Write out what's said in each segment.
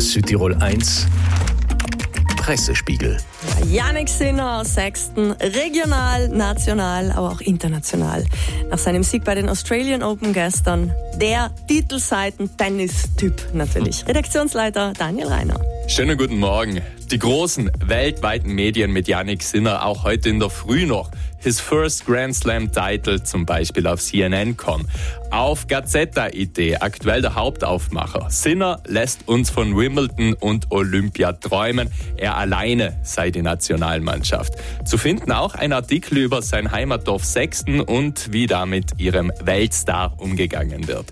Südtirol 1 Pressespiegel. Janik Sinner, sechsten, regional, national, aber auch international. Nach seinem Sieg bei den Australian Open gestern, der Titelseiten-Tennis-Typ natürlich. Redaktionsleiter Daniel Reiner. Schönen guten Morgen. Die großen weltweiten Medien mit Yannick Sinner auch heute in der Früh noch. His first Grand Slam Title zum Beispiel auf CNN.com. Auf Gazetta.it, aktuell der Hauptaufmacher. Sinner lässt uns von Wimbledon und Olympia träumen. Er alleine sei die Nationalmannschaft. Zu finden auch ein Artikel über sein Heimatdorf Sechsten und wie da mit ihrem Weltstar umgegangen wird.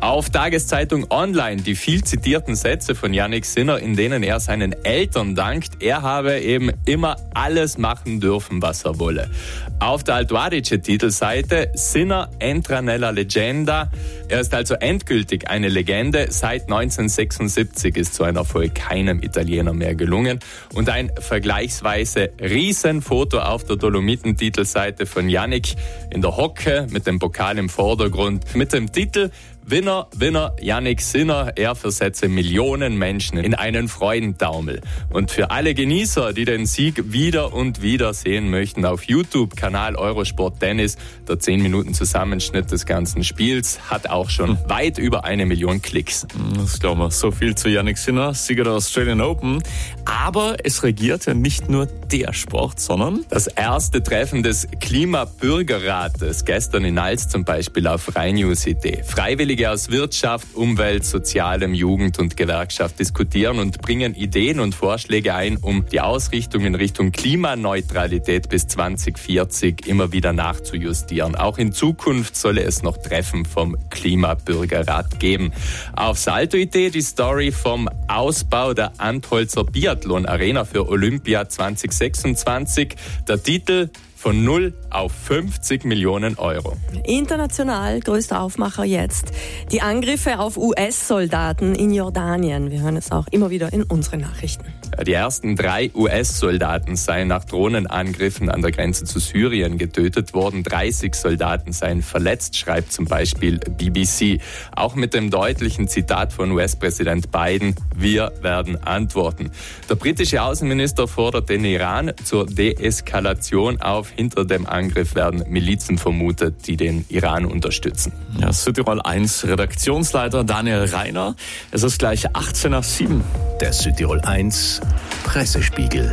Auf Tageszeitung Online die viel zitierten Sätze von Yannick Sinner, in denen er seinen Eltern dankt, er habe eben immer alles machen dürfen, was er wolle. Auf der Altuadice Titelseite Sinner entra nella Legenda. Er ist also endgültig eine Legende. Seit 1976 ist so ein Erfolg keinem Italiener mehr gelungen. Und ein vergleichsweise Riesenfoto auf der Dolomiten-Titelseite von Yannick in der Hocke mit dem Pokal im Vordergrund mit dem Titel Winner, Winner, Yannick Sinner, er versetze Millionen Menschen in einen Freudentaumel. Und für alle Genießer, die den Sieg wieder und wieder sehen möchten, auf YouTube, Kanal Eurosport Tennis, der 10 Minuten Zusammenschnitt des ganzen Spiels, hat auch schon hm. weit über eine Million Klicks. Hm, das glauben wir. So viel zu Yannick Sinner, Sieger der Australian Open. Aber es regiert ja nicht nur der Sport, sondern das erste Treffen des Klimabürgerrates gestern in Alz zum Beispiel auf Rhein News Idee. Freiwillig Freiwillige aus Wirtschaft, Umwelt, Sozialem, Jugend und Gewerkschaft diskutieren und bringen Ideen und Vorschläge ein, um die Ausrichtung in Richtung Klimaneutralität bis 2040 immer wieder nachzujustieren. Auch in Zukunft solle es noch Treffen vom Klimabürgerrat geben. Auf Salto-Idee die Story vom Ausbau der Antholzer Biathlon Arena für Olympia 2026. Der Titel von 0 auf 50 Millionen Euro. International größter Aufmacher jetzt. Die Angriffe auf US-Soldaten in Jordanien. Wir hören es auch immer wieder in unseren Nachrichten. Die ersten drei US-Soldaten seien nach Drohnenangriffen an der Grenze zu Syrien getötet worden. 30 Soldaten seien verletzt, schreibt zum Beispiel BBC. Auch mit dem deutlichen Zitat von US-Präsident Biden, wir werden antworten. Der britische Außenminister fordert den Iran zur Deeskalation auf. Hinter dem Angriff werden Milizen vermutet, die den Iran unterstützen. Ja, Südtirol 1 Redaktionsleiter Daniel Reiner. Es ist gleich 18 nach 7. Der Südtirol 1 Pressespiegel.